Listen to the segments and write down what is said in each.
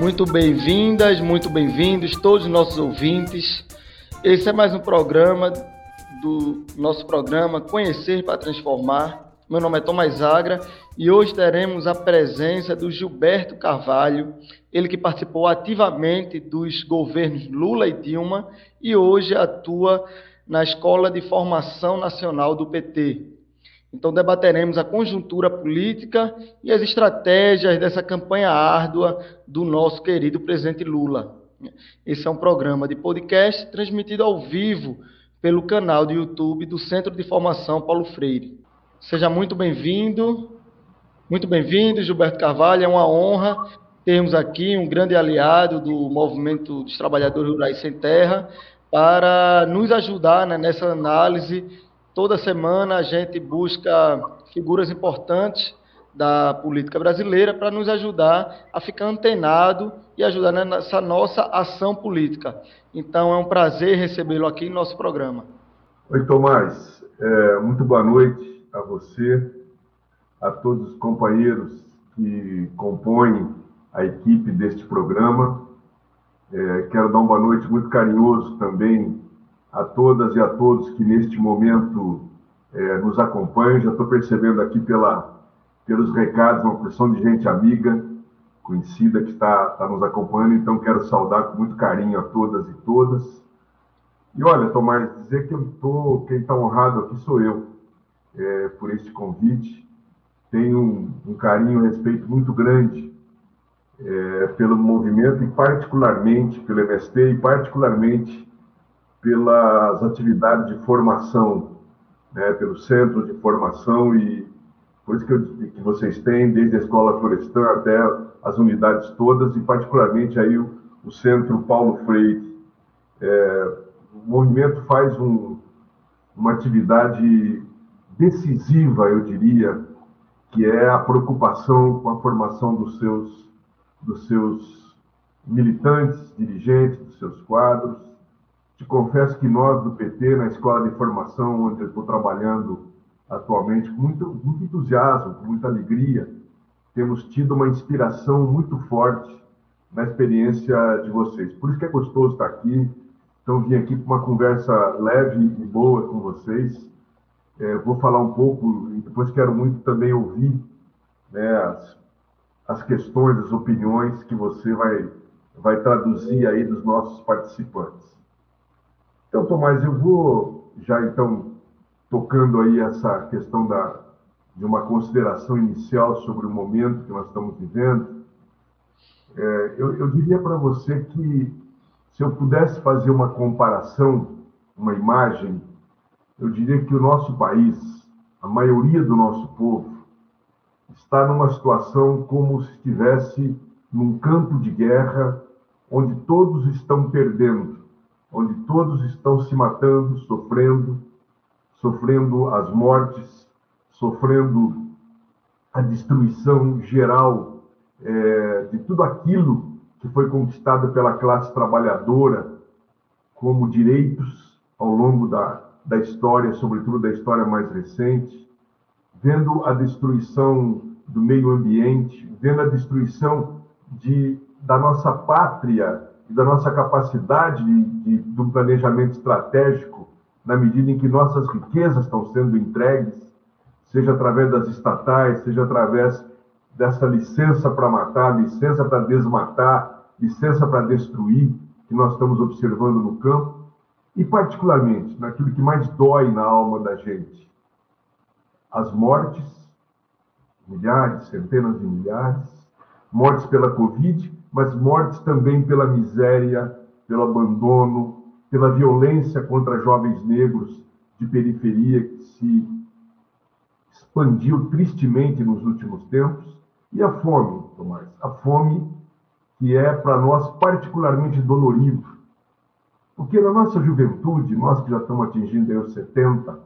Muito bem-vindas, muito bem-vindos, todos os nossos ouvintes. Esse é mais um programa do nosso programa Conhecer para Transformar. Meu nome é Tomás Agra e hoje teremos a presença do Gilberto Carvalho, ele que participou ativamente dos governos Lula e Dilma e hoje atua na Escola de Formação Nacional do PT. Então, debateremos a conjuntura política e as estratégias dessa campanha árdua do nosso querido presidente Lula. Esse é um programa de podcast transmitido ao vivo pelo canal do YouTube do Centro de Formação Paulo Freire. Seja muito bem-vindo, muito bem-vindo, Gilberto Carvalho. É uma honra termos aqui um grande aliado do Movimento dos Trabalhadores Rurais Sem Terra para nos ajudar né, nessa análise Toda semana a gente busca figuras importantes da política brasileira para nos ajudar a ficar antenado e ajudar nessa nossa ação política. Então é um prazer recebê-lo aqui no nosso programa. Oi, Tomás. É, muito boa noite a você, a todos os companheiros que compõem a equipe deste programa. É, quero dar uma boa noite muito carinhoso também a todas e a todos que neste momento é, nos acompanham. Já estou percebendo aqui pela, pelos recados uma porção de gente amiga, conhecida que está, nos acompanhando, então quero saudar com muito carinho a todas e todas. E olha, Tomás, dizer que eu tô, quem está honrado aqui sou eu, é, por este convite. Tenho um, um carinho um respeito muito grande é, pelo movimento e particularmente pelo MST e particularmente pelas atividades de formação, né, pelo centro de formação e por isso que, eu, que vocês têm, desde a Escola Florestan até as unidades todas, e particularmente aí o, o Centro Paulo Freire. É, o movimento faz um, uma atividade decisiva, eu diria, que é a preocupação com a formação dos seus, dos seus militantes, dirigentes, dos seus quadros, te confesso que nós do PT, na Escola de Formação, onde eu estou trabalhando atualmente, com muito, muito entusiasmo, com muita alegria, temos tido uma inspiração muito forte na experiência de vocês. Por isso que é gostoso estar aqui. Então, vim aqui para uma conversa leve e boa com vocês. É, vou falar um pouco e depois quero muito também ouvir né, as, as questões, as opiniões que você vai, vai traduzir aí dos nossos participantes. Então, Tomás, eu vou já então tocando aí essa questão da, de uma consideração inicial sobre o momento que nós estamos vivendo. É, eu, eu diria para você que se eu pudesse fazer uma comparação, uma imagem, eu diria que o nosso país, a maioria do nosso povo, está numa situação como se estivesse num campo de guerra onde todos estão perdendo onde todos estão se matando, sofrendo, sofrendo as mortes, sofrendo a destruição geral é, de tudo aquilo que foi conquistado pela classe trabalhadora como direitos ao longo da, da história, sobretudo da história mais recente, vendo a destruição do meio ambiente, vendo a destruição de, da nossa pátria e da nossa capacidade de, de, do planejamento estratégico, na medida em que nossas riquezas estão sendo entregues, seja através das estatais, seja através dessa licença para matar, licença para desmatar, licença para destruir, que nós estamos observando no campo, e particularmente naquilo que mais dói na alma da gente, as mortes, milhares, centenas de milhares, mortes pela Covid, mas mortes também pela miséria, pelo abandono, pela violência contra jovens negros de periferia que se expandiu tristemente nos últimos tempos, e a fome, Tomás, a fome que é para nós particularmente dolorido. Porque na nossa juventude, nós que já estamos atingindo os 70,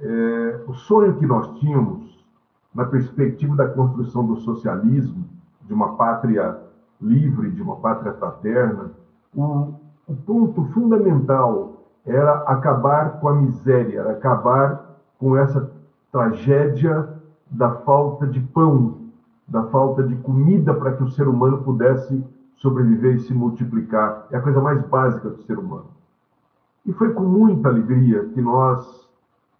é, o sonho que nós tínhamos na perspectiva da construção do socialismo, de uma pátria livre, de uma pátria fraterna, o, o ponto fundamental era acabar com a miséria, era acabar com essa tragédia da falta de pão, da falta de comida para que o ser humano pudesse sobreviver e se multiplicar. É a coisa mais básica do ser humano. E foi com muita alegria que nós,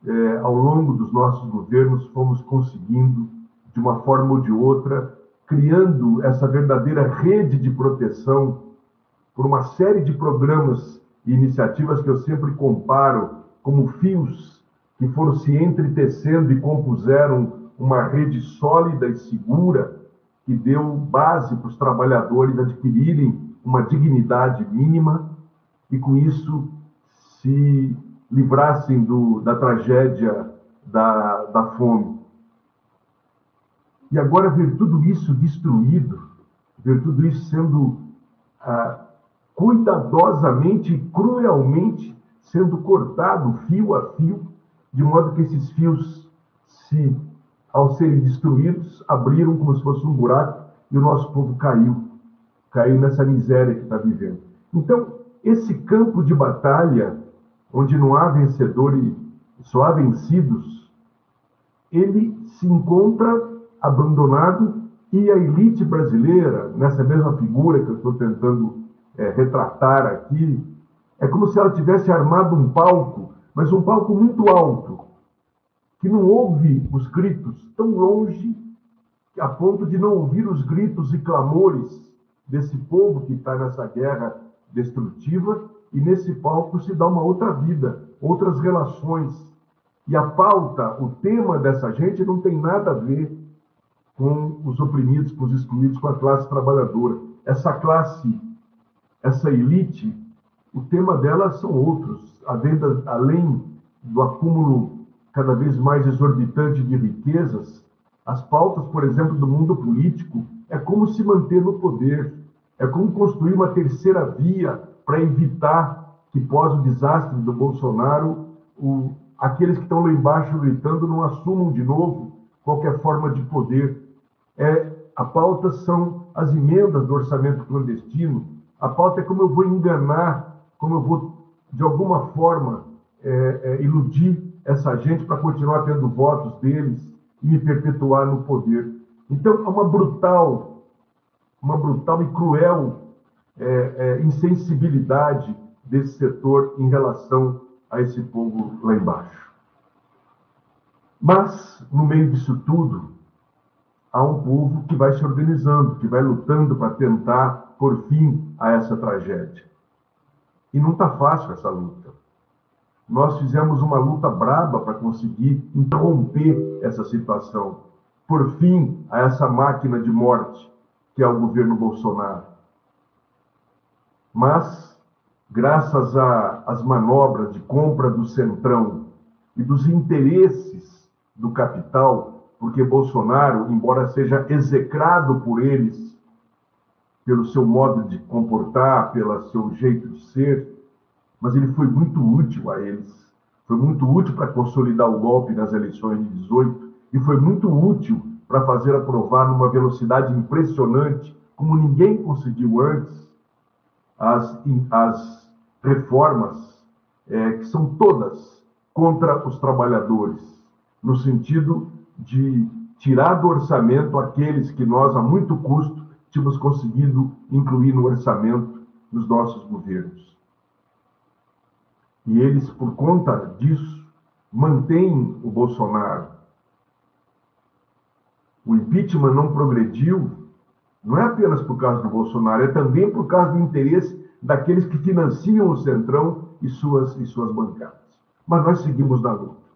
é, ao longo dos nossos governos, fomos conseguindo, de uma forma ou de outra, criando essa verdadeira rede de proteção por uma série de programas e iniciativas que eu sempre comparo como fios que foram se entretecendo e compuseram uma rede sólida e segura que deu base para os trabalhadores adquirirem uma dignidade mínima e, com isso, se livrassem do, da tragédia da, da fome. E agora ver tudo isso destruído, ver tudo isso sendo ah, cuidadosamente e cruelmente sendo cortado fio a fio, de modo que esses fios, se ao serem destruídos, abriram como se fosse um buraco e o nosso povo caiu, caiu nessa miséria que está vivendo. Então, esse campo de batalha, onde não há vencedor e só há vencidos, ele se encontra abandonado e a elite brasileira, nessa mesma figura que eu estou tentando é, retratar aqui, é como se ela tivesse armado um palco, mas um palco muito alto, que não ouve os gritos tão longe a ponto de não ouvir os gritos e clamores desse povo que está nessa guerra destrutiva, e nesse palco se dá uma outra vida, outras relações. E a pauta, o tema dessa gente não tem nada a ver com os oprimidos, com os excluídos, com a classe trabalhadora. Essa classe essa elite, o tema dela são outros. além do acúmulo cada vez mais exorbitante de riquezas, as pautas, por exemplo, do mundo político é como se manter no poder, é como construir uma terceira via para evitar que, pós o desastre do Bolsonaro, o, aqueles que estão lá embaixo gritando não assumam de novo qualquer forma de poder. É, a pauta são as emendas do orçamento clandestino, a pauta é como eu vou enganar, como eu vou, de alguma forma, é, é, iludir essa gente para continuar tendo votos deles e me perpetuar no poder. Então, é uma brutal, uma brutal e cruel é, é insensibilidade desse setor em relação a esse povo lá embaixo. Mas, no meio disso tudo, há um povo que vai se organizando, que vai lutando para tentar por fim a essa tragédia. E não está fácil essa luta. Nós fizemos uma luta braba para conseguir interromper essa situação, por fim a essa máquina de morte que é o governo Bolsonaro. Mas, graças às manobras de compra do Centrão e dos interesses do capital, porque Bolsonaro, embora seja execrado por eles pelo seu modo de comportar, pelo seu jeito de ser, mas ele foi muito útil a eles. Foi muito útil para consolidar o golpe nas eleições de 18 e foi muito útil para fazer aprovar numa velocidade impressionante, como ninguém conseguiu antes, as, as reformas é, que são todas contra os trabalhadores, no sentido de tirar do orçamento aqueles que nós, a muito custo, tínhamos conseguido incluir no orçamento dos nossos governos. E eles, por conta disso, mantêm o Bolsonaro. O impeachment não progrediu, não é apenas por causa do Bolsonaro, é também por causa do interesse daqueles que financiam o Centrão e suas, e suas bancadas. Mas nós seguimos na luta.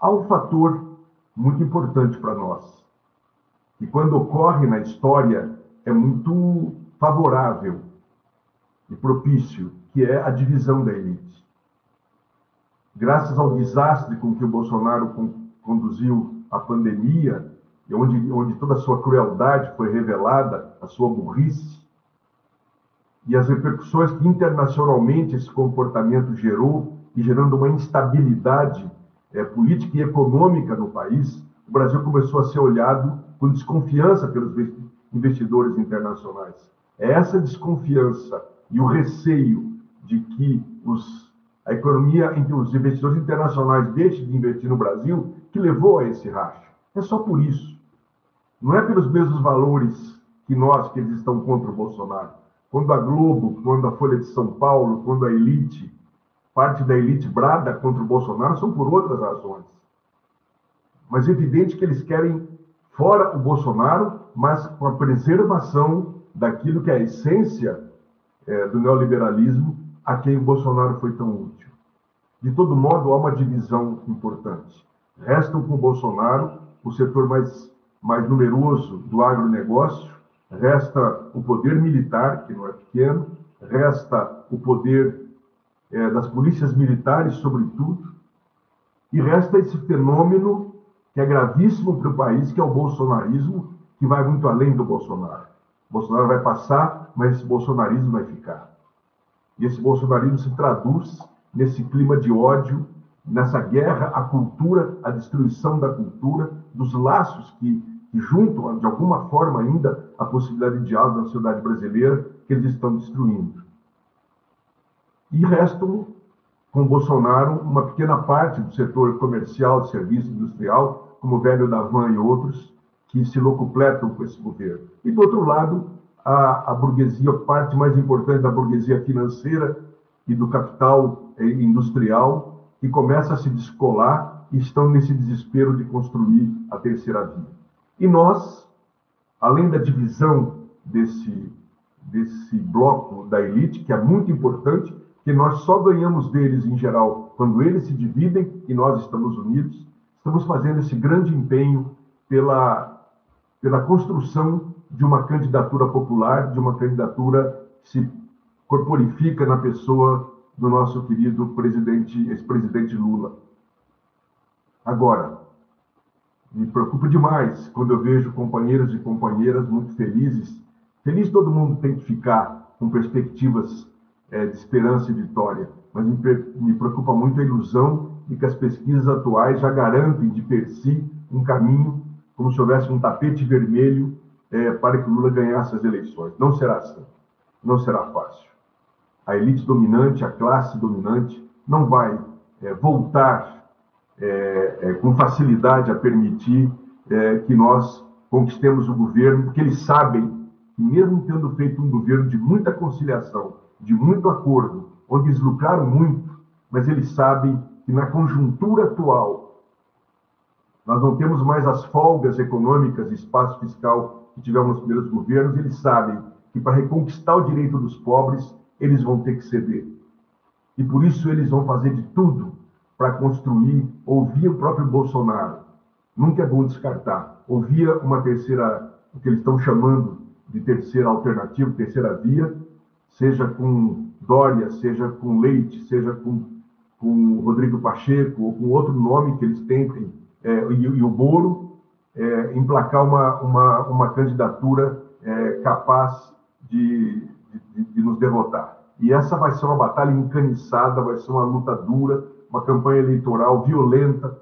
Há um fator muito importante para nós, que quando ocorre na história é muito favorável e propício, que é a divisão da elite. Graças ao desastre com que o Bolsonaro conduziu a pandemia, e onde, onde toda a sua crueldade foi revelada, a sua burrice, e as repercussões que internacionalmente esse comportamento gerou, e gerando uma instabilidade é, política e econômica no país, o Brasil começou a ser olhado com desconfiança pelos investidores internacionais. É essa desconfiança e o receio de que os, a economia, que os investidores internacionais deixem de investir no Brasil, que levou a esse racho. É só por isso. Não é pelos mesmos valores que nós, que eles estão contra o Bolsonaro, quando a Globo, quando a Folha de São Paulo, quando a elite, parte da elite brada contra o Bolsonaro, são por outras razões. Mas é evidente que eles querem fora o Bolsonaro, mas com a preservação daquilo que é a essência é, do neoliberalismo a quem o Bolsonaro foi tão útil. De todo modo, há uma divisão importante. Restam com o Bolsonaro o setor mais, mais numeroso do agronegócio, resta o poder militar, que não é pequeno, resta o poder é, das polícias militares, sobretudo, e resta esse fenômeno que é gravíssimo para o país, que é o bolsonarismo, que vai muito além do Bolsonaro. O Bolsonaro vai passar, mas esse bolsonarismo vai ficar. E esse bolsonarismo se traduz nesse clima de ódio, nessa guerra à cultura, à destruição da cultura, dos laços que, que juntam, de alguma forma ainda, a possibilidade de diálogo na sociedade brasileira, que eles estão destruindo. E restam, com Bolsonaro, uma pequena parte do setor comercial, de serviço industrial, como o velho Davan e outros, que se locupletam com esse governo. E, do outro lado, a, a burguesia, parte mais importante da burguesia financeira e do capital eh, industrial, que começa a se descolar e estão nesse desespero de construir a terceira via. E nós, além da divisão desse, desse bloco da elite, que é muito importante, que nós só ganhamos deles em geral quando eles se dividem e nós estamos unidos, estamos fazendo esse grande empenho pela, pela construção de uma candidatura popular, de uma candidatura que se corporifica na pessoa do nosso querido presidente, ex-presidente Lula. Agora, me preocupa demais quando eu vejo companheiros e companheiras muito felizes. Feliz todo mundo tem que ficar com perspectivas é, de esperança e vitória, mas me, me preocupa muito a ilusão de que as pesquisas atuais já garantem de per si um caminho, como se houvesse um tapete vermelho é, para que Lula ganhasse as eleições. Não será assim. Não será fácil. A elite dominante, a classe dominante, não vai é, voltar é, é com facilidade a permitir é, que nós conquistemos o governo, porque eles sabem que, mesmo tendo feito um governo de muita conciliação, de muito acordo, onde eles lucraram muito, mas eles sabem que na conjuntura atual nós não temos mais as folgas econômicas, espaço fiscal que tivemos nos primeiros governos, eles sabem que para reconquistar o direito dos pobres, eles vão ter que ceder. E por isso eles vão fazer de tudo para construir, ouvir o próprio Bolsonaro. Nunca é bom descartar. Ouvia uma terceira, o que eles estão chamando de terceira alternativa, terceira via, seja com Dória, seja com Leite, seja com, com Rodrigo Pacheco, ou com outro nome que eles tentem, é, e, e o Boro é, emplacar uma, uma, uma candidatura é, capaz de, de, de, nos derrotar. E essa vai ser uma batalha encaniçada, vai ser uma luta dura, uma campanha eleitoral violenta,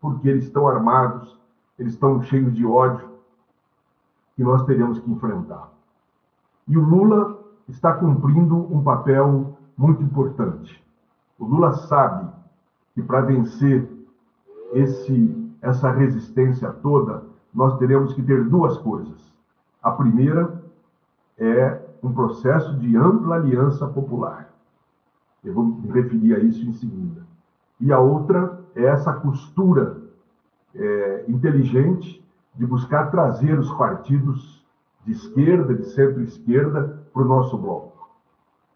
porque eles estão armados, eles estão cheios de ódio, que nós teremos que enfrentar. E o Lula está cumprindo um papel muito importante. O Lula sabe que para vencer esse essa resistência toda, nós teremos que ter duas coisas. A primeira é um processo de ampla aliança popular. Eu vou me referir a isso em seguida. E a outra é essa costura é, inteligente de buscar trazer os partidos de esquerda, de centro-esquerda, para o nosso bloco.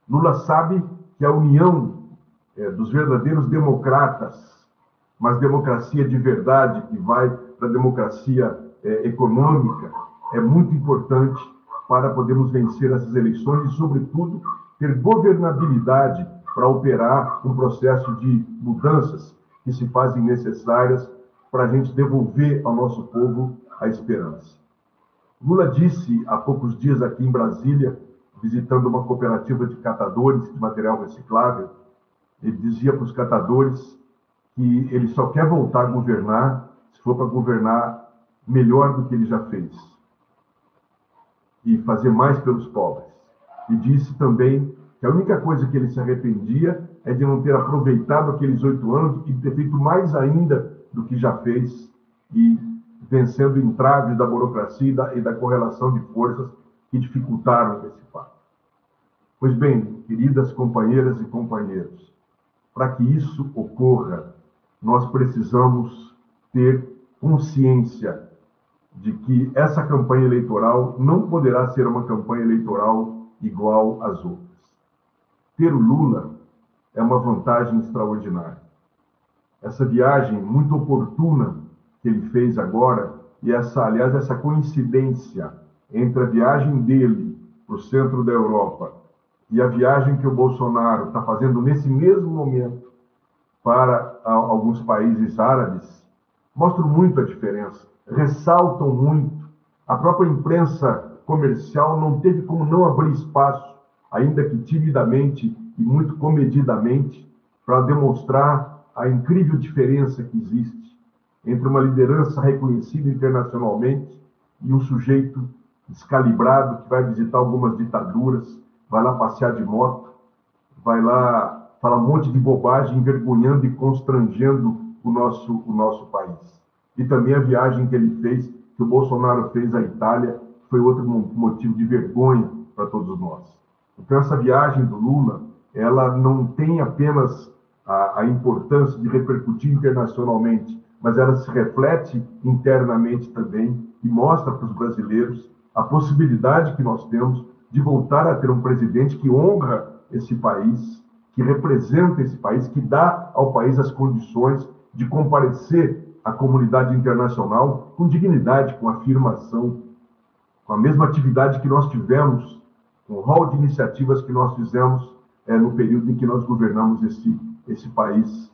Lula sabe que a união é, dos verdadeiros democratas mas democracia de verdade, que vai para a democracia é, econômica, é muito importante para podermos vencer essas eleições e, sobretudo, ter governabilidade para operar um processo de mudanças que se fazem necessárias para a gente devolver ao nosso povo a esperança. Lula disse há poucos dias aqui em Brasília, visitando uma cooperativa de catadores de material reciclável, ele dizia para os catadores que ele só quer voltar a governar se for para governar melhor do que ele já fez e fazer mais pelos pobres. E disse também que a única coisa que ele se arrependia é de não ter aproveitado aqueles oito anos e ter feito mais ainda do que já fez e vencendo entraves da burocracia e da, e da correlação de forças que dificultaram esse fato. Pois bem, queridas companheiras e companheiros, para que isso ocorra, nós precisamos ter consciência de que essa campanha eleitoral não poderá ser uma campanha eleitoral igual às outras. Ter o Lula é uma vantagem extraordinária. Essa viagem muito oportuna que ele fez agora, e essa, aliás, essa coincidência entre a viagem dele para o centro da Europa e a viagem que o Bolsonaro está fazendo nesse mesmo momento para alguns países árabes, mostram muito a diferença, ressaltam muito. A própria imprensa comercial não teve como não abrir espaço, ainda que timidamente e muito comedidamente, para demonstrar a incrível diferença que existe entre uma liderança reconhecida internacionalmente e um sujeito descalibrado que vai visitar algumas ditaduras, vai lá passear de moto, vai lá falar um monte de bobagem, envergonhando e constrangendo o nosso, o nosso país. E também a viagem que ele fez, que o Bolsonaro fez à Itália, foi outro motivo de vergonha para todos nós. Então, essa viagem do Lula, ela não tem apenas a, a importância de repercutir internacionalmente, mas ela se reflete internamente também e mostra para os brasileiros a possibilidade que nós temos de voltar a ter um presidente que honra esse país, que representa esse país, que dá ao país as condições de comparecer à comunidade internacional com dignidade, com afirmação, com a mesma atividade que nós tivemos, com o rol de iniciativas que nós fizemos é, no período em que nós governamos esse, esse país,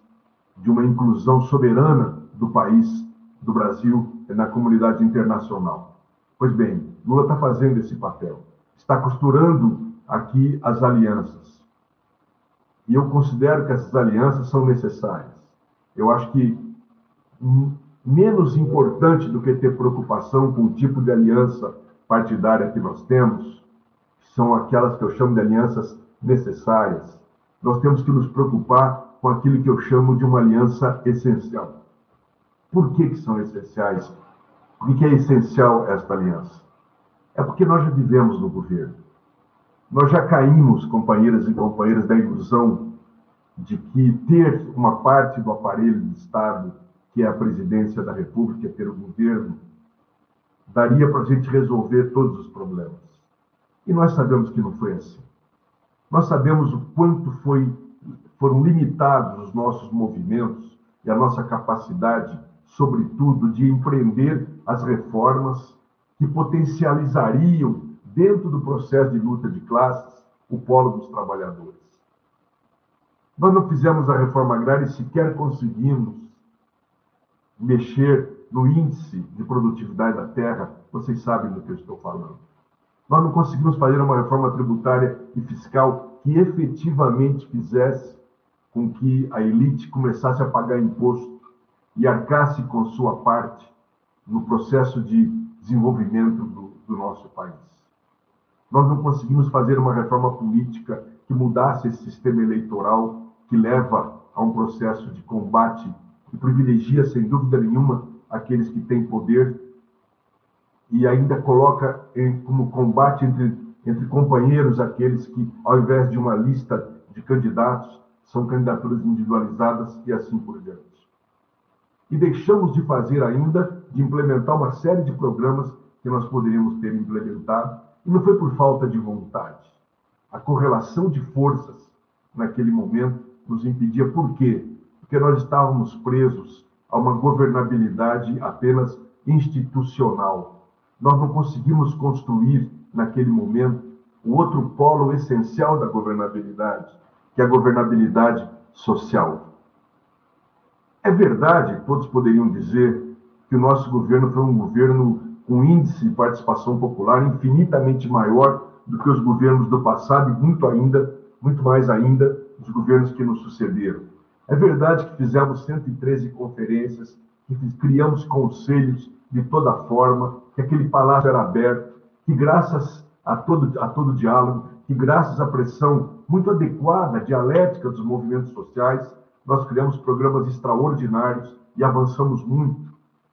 de uma inclusão soberana do país, do Brasil, na comunidade internacional. Pois bem, Lula está fazendo esse papel, está costurando aqui as alianças. E eu considero que essas alianças são necessárias. Eu acho que menos importante do que ter preocupação com o tipo de aliança partidária que nós temos, são aquelas que eu chamo de alianças necessárias. Nós temos que nos preocupar com aquilo que eu chamo de uma aliança essencial. Por que, que são essenciais? Por que é essencial esta aliança? É porque nós já vivemos no governo. Nós já caímos, companheiras e companheiros, da ilusão de que ter uma parte do aparelho do Estado, que é a presidência da República, ter o governo, daria para a gente resolver todos os problemas. E nós sabemos que não foi assim. Nós sabemos o quanto foi, foram limitados os nossos movimentos e a nossa capacidade, sobretudo, de empreender as reformas que potencializariam, dentro do processo de luta de classes, o polo dos trabalhadores. Nós não fizemos a reforma agrária e sequer conseguimos mexer no índice de produtividade da terra, vocês sabem do que eu estou falando. Nós não conseguimos fazer uma reforma tributária e fiscal que efetivamente fizesse com que a elite começasse a pagar imposto e arcasse com sua parte no processo de desenvolvimento do, do nosso país. Nós não conseguimos fazer uma reforma política que mudasse esse sistema eleitoral que leva a um processo de combate que privilegia, sem dúvida nenhuma, aqueles que têm poder e ainda coloca em, como combate entre, entre companheiros aqueles que, ao invés de uma lista de candidatos, são candidaturas individualizadas e assim por diante. E deixamos de fazer ainda, de implementar uma série de programas que nós poderíamos ter implementado, e não foi por falta de vontade. A correlação de forças naquele momento nos impedia. Por quê? Porque nós estávamos presos a uma governabilidade apenas institucional. Nós não conseguimos construir, naquele momento, o outro polo essencial da governabilidade, que é a governabilidade social. É verdade, todos poderiam dizer, que o nosso governo foi um governo com índice de participação popular infinitamente maior do que os governos do passado e muito ainda, muito mais ainda, os governos que nos sucederam. É verdade que fizemos 113 conferências, que criamos conselhos de toda forma, que aquele palácio era aberto, que graças a todo, a todo diálogo, que graças à pressão muito adequada, dialética dos movimentos sociais, nós criamos programas extraordinários e avançamos muito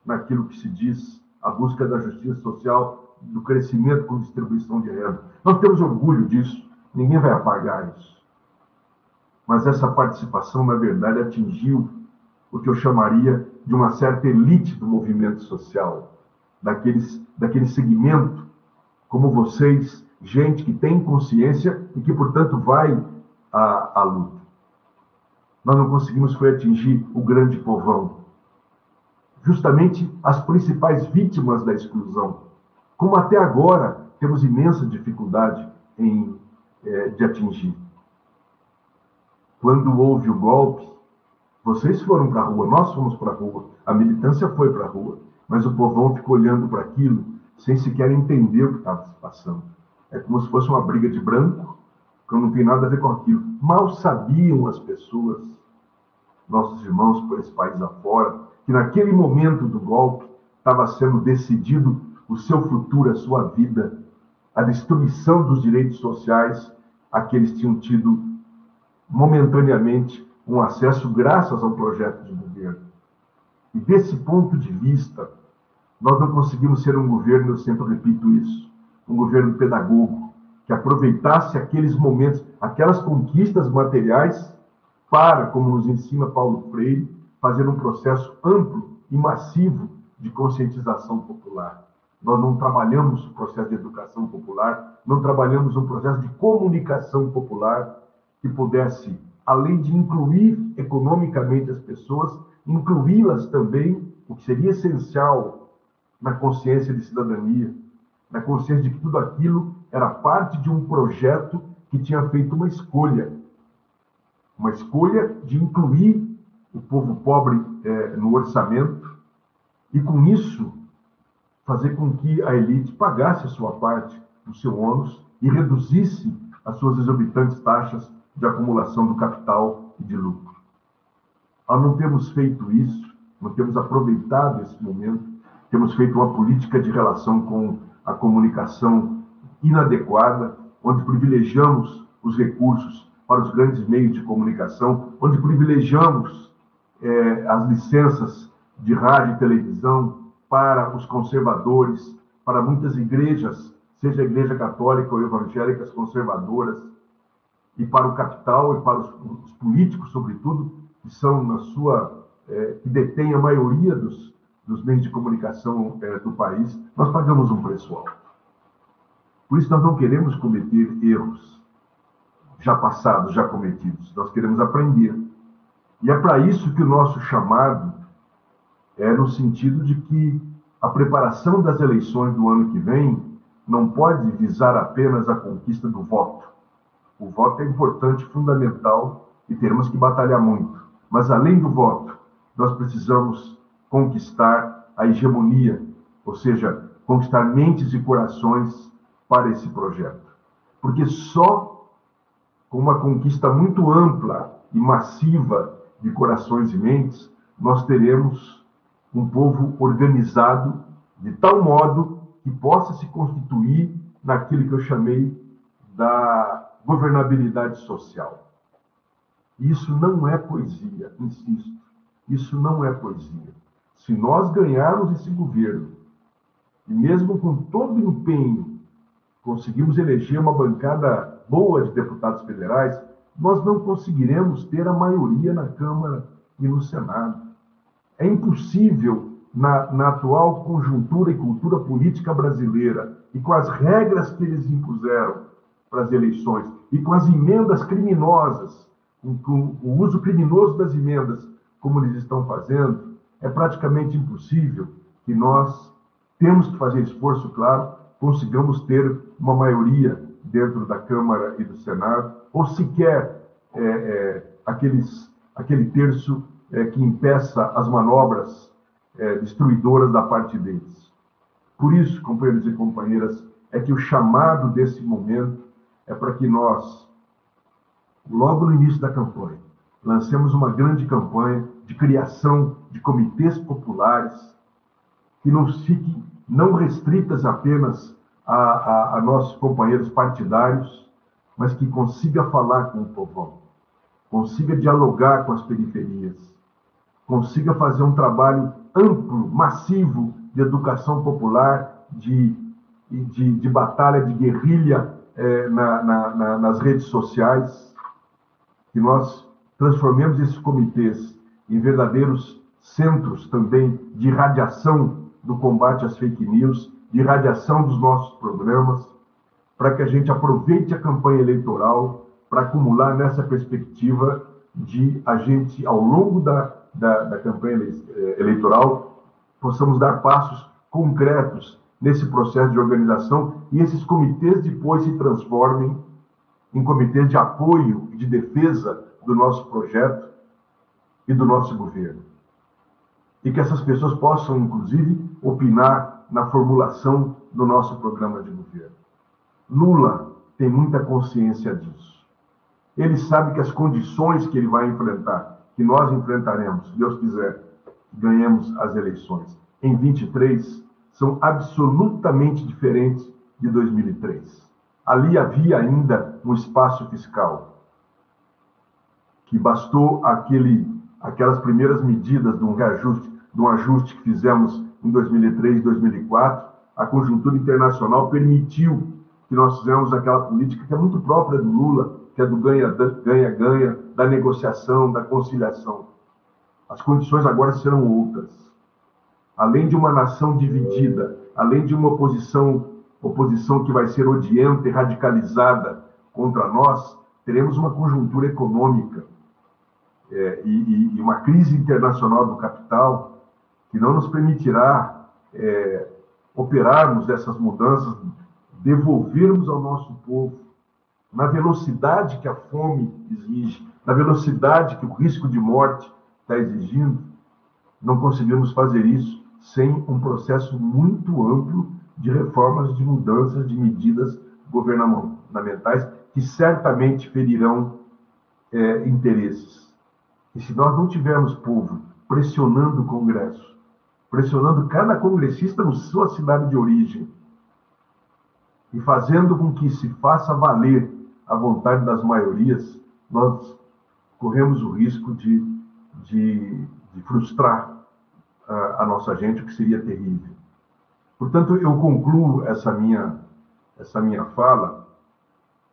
naquilo que se diz a busca da justiça social, do crescimento com distribuição de renda. Nós temos orgulho disso, ninguém vai apagar isso. Mas essa participação, na verdade, atingiu o que eu chamaria de uma certa elite do movimento social, daqueles, daquele segmento, como vocês, gente que tem consciência e que, portanto, vai à, à luta. Nós não conseguimos foi atingir o grande povão, justamente as principais vítimas da exclusão, como até agora temos imensa dificuldade em, é, de atingir. Quando houve o golpe, vocês foram para a rua, nós fomos para a rua, a militância foi para a rua, mas o povão ficou olhando para aquilo sem sequer entender o que estava se passando. É como se fosse uma briga de branco, que não tem nada a ver com aquilo. Mal sabiam as pessoas, nossos irmãos por esse país afora, que naquele momento do golpe estava sendo decidido o seu futuro, a sua vida, a destruição dos direitos sociais a que eles tinham tido momentaneamente um acesso graças ao projeto de governo. E desse ponto de vista, nós não conseguimos ser um governo, eu sempre repito isso, um governo pedagogo, que aproveitasse aqueles momentos, aquelas conquistas materiais para, como nos ensina Paulo Freire, fazer um processo amplo e massivo de conscientização popular. Nós não trabalhamos o processo de educação popular, não trabalhamos um processo de comunicação popular que pudesse, além de incluir economicamente as pessoas, incluí-las também, o que seria essencial na consciência de cidadania, na consciência de que tudo aquilo era parte de um projeto que tinha feito uma escolha, uma escolha de incluir o povo pobre é, no orçamento e, com isso, fazer com que a elite pagasse a sua parte do seu ônus e reduzisse as suas exorbitantes taxas de acumulação do capital e de lucro. Ao não termos feito isso, não temos aproveitado esse momento, temos feito uma política de relação com a comunicação inadequada, onde privilegiamos os recursos para os grandes meios de comunicação, onde privilegiamos é, as licenças de rádio e televisão para os conservadores, para muitas igrejas, seja a igreja católica ou evangélicas conservadoras, e para o capital e para os, os políticos, sobretudo, que são na sua é, que detêm a maioria dos, dos meios de comunicação é, do país, nós pagamos um preço alto. Por isso nós não queremos cometer erros já passados, já cometidos. Nós queremos aprender. E é para isso que o nosso chamado é no sentido de que a preparação das eleições do ano que vem não pode visar apenas a conquista do voto. O voto é importante, fundamental e teremos que batalhar muito. Mas além do voto, nós precisamos conquistar a hegemonia, ou seja, conquistar mentes e corações para esse projeto. Porque só com uma conquista muito ampla e massiva de corações e mentes, nós teremos um povo organizado de tal modo que possa se constituir naquilo que eu chamei da governabilidade social. Isso não é poesia, insisto. Isso não é poesia. Se nós ganharmos esse governo, e mesmo com todo empenho, conseguimos eleger uma bancada boa de deputados federais, nós não conseguiremos ter a maioria na Câmara e no Senado. É impossível, na, na, atual conjuntura e cultura política brasileira, e com as regras que eles impuseram para as eleições, e com as emendas criminosas, com, o uso criminoso das emendas, como eles estão fazendo, é praticamente impossível que nós temos que fazer esforço, claro, consigamos ter uma maioria dentro da Câmara e do Senado, ou sequer é, é, aqueles, aquele terço é, que impeça as manobras é, destruidoras da parte deles. Por isso, companheiros e companheiras, é que o chamado desse momento é para que nós, logo no início da campanha, lancemos uma grande campanha de criação de comitês populares que não fiquem não restritas apenas a, a, a nossos companheiros partidários, mas que consiga falar com o povão, consiga dialogar com as periferias, consiga fazer um trabalho amplo, massivo de educação popular, de, de, de batalha, de guerrilha é, na, na, na, nas redes sociais, que nós transformemos esses comitês em verdadeiros centros também de radiação do combate às fake news, de radiação dos nossos programas, para que a gente aproveite a campanha eleitoral para acumular nessa perspectiva de a gente, ao longo da, da, da campanha eh, eleitoral, possamos dar passos concretos nesse processo de organização e esses comitês depois se transformem em comitês de apoio e de defesa do nosso projeto e do nosso governo. E que essas pessoas possam, inclusive, opinar na formulação do nosso programa de governo. Lula tem muita consciência disso. Ele sabe que as condições que ele vai enfrentar, que nós enfrentaremos, se Deus quiser, ganhemos as eleições em 23, são absolutamente diferentes de 2003. Ali havia ainda um espaço fiscal que bastou aquele, aquelas primeiras medidas de um reajuste, de um ajuste que fizemos em 2003 e 2004, a conjuntura internacional permitiu que nós fizemos aquela política que é muito própria do Lula, que é do ganha-ganha, da negociação, da conciliação. As condições agora serão outras. Além de uma nação dividida, além de uma oposição, oposição que vai ser odienta e radicalizada contra nós, teremos uma conjuntura econômica é, e, e, uma crise internacional do capital que não nos permitirá é, operarmos essas mudanças devolvermos ao nosso povo, na velocidade que a fome exige, na velocidade que o risco de morte está exigindo, não conseguimos fazer isso sem um processo muito amplo de reformas, de mudanças, de medidas governamentais que certamente ferirão é, interesses. E se nós não tivermos povo pressionando o Congresso, pressionando cada congressista na sua cidade de origem, e fazendo com que se faça valer a vontade das maiorias, nós corremos o risco de, de, de frustrar a, a, nossa gente, o que seria terrível. Portanto, eu concluo essa minha, essa minha fala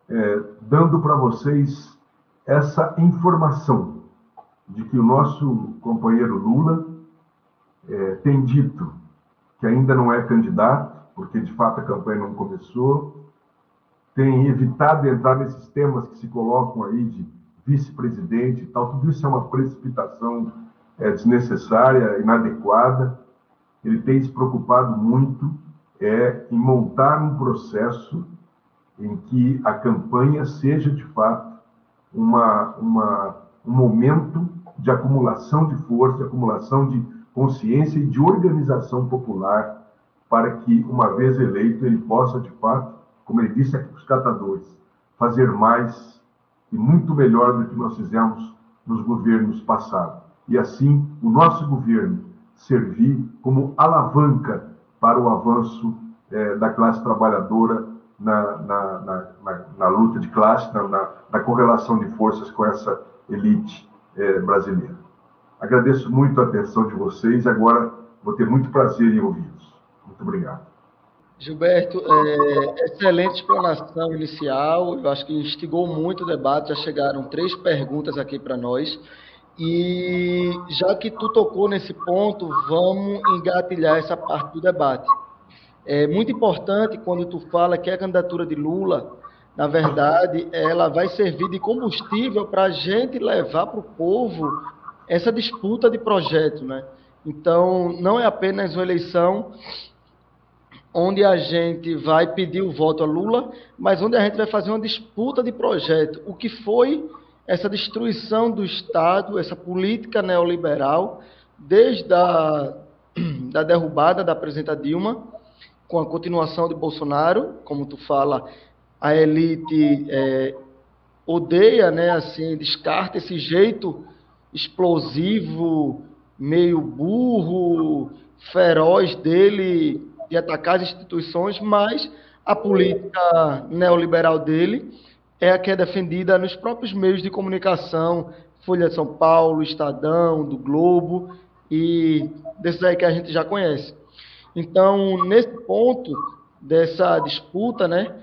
é, dando para vocês essa informação de que o nosso companheiro Lula é, tem dito que ainda não é candidato, porque de fato a campanha não começou, tem evitado entrar nesses temas que se colocam aí de vice-presidente e tal, tudo isso é uma precipitação é, desnecessária, inadequada. Ele tem se preocupado muito é, em montar um processo em que a campanha seja de fato uma, uma, um momento de acumulação de força, de acumulação de consciência e de organização popular para que, uma vez eleito, ele possa, de fato, como ele disse aqui para os catadores, fazer mais e muito melhor do que nós fizemos nos governos passados. E assim, o nosso governo servir como alavanca para o avanço é, da classe trabalhadora na, na, na, na, luta de classe, na, correlação de forças com essa elite é, brasileira. Agradeço muito a atenção de vocês e agora vou ter muito prazer em ouvi-los. Muito obrigado. Gilberto, é, excelente explanação inicial. Eu acho que instigou muito o debate. Já chegaram três perguntas aqui para nós. E já que tu tocou nesse ponto, vamos engatilhar essa parte do debate. É muito importante quando tu fala que a candidatura de Lula, na verdade, ela vai servir de combustível para a gente levar para o povo essa disputa de projeto, né? Então, não é apenas uma eleição onde a gente vai pedir o voto a Lula, mas onde a gente vai fazer uma disputa de projeto. O que foi essa destruição do Estado, essa política neoliberal, desde a da derrubada da presidenta Dilma, com a continuação de Bolsonaro, como tu fala, a elite é, odeia, né, assim, descarta esse jeito explosivo, meio burro, feroz dele de atacar as instituições, mas a política neoliberal dele é a que é defendida nos próprios meios de comunicação, Folha de São Paulo, Estadão, do Globo e desses aí que a gente já conhece. Então, nesse ponto dessa disputa, né,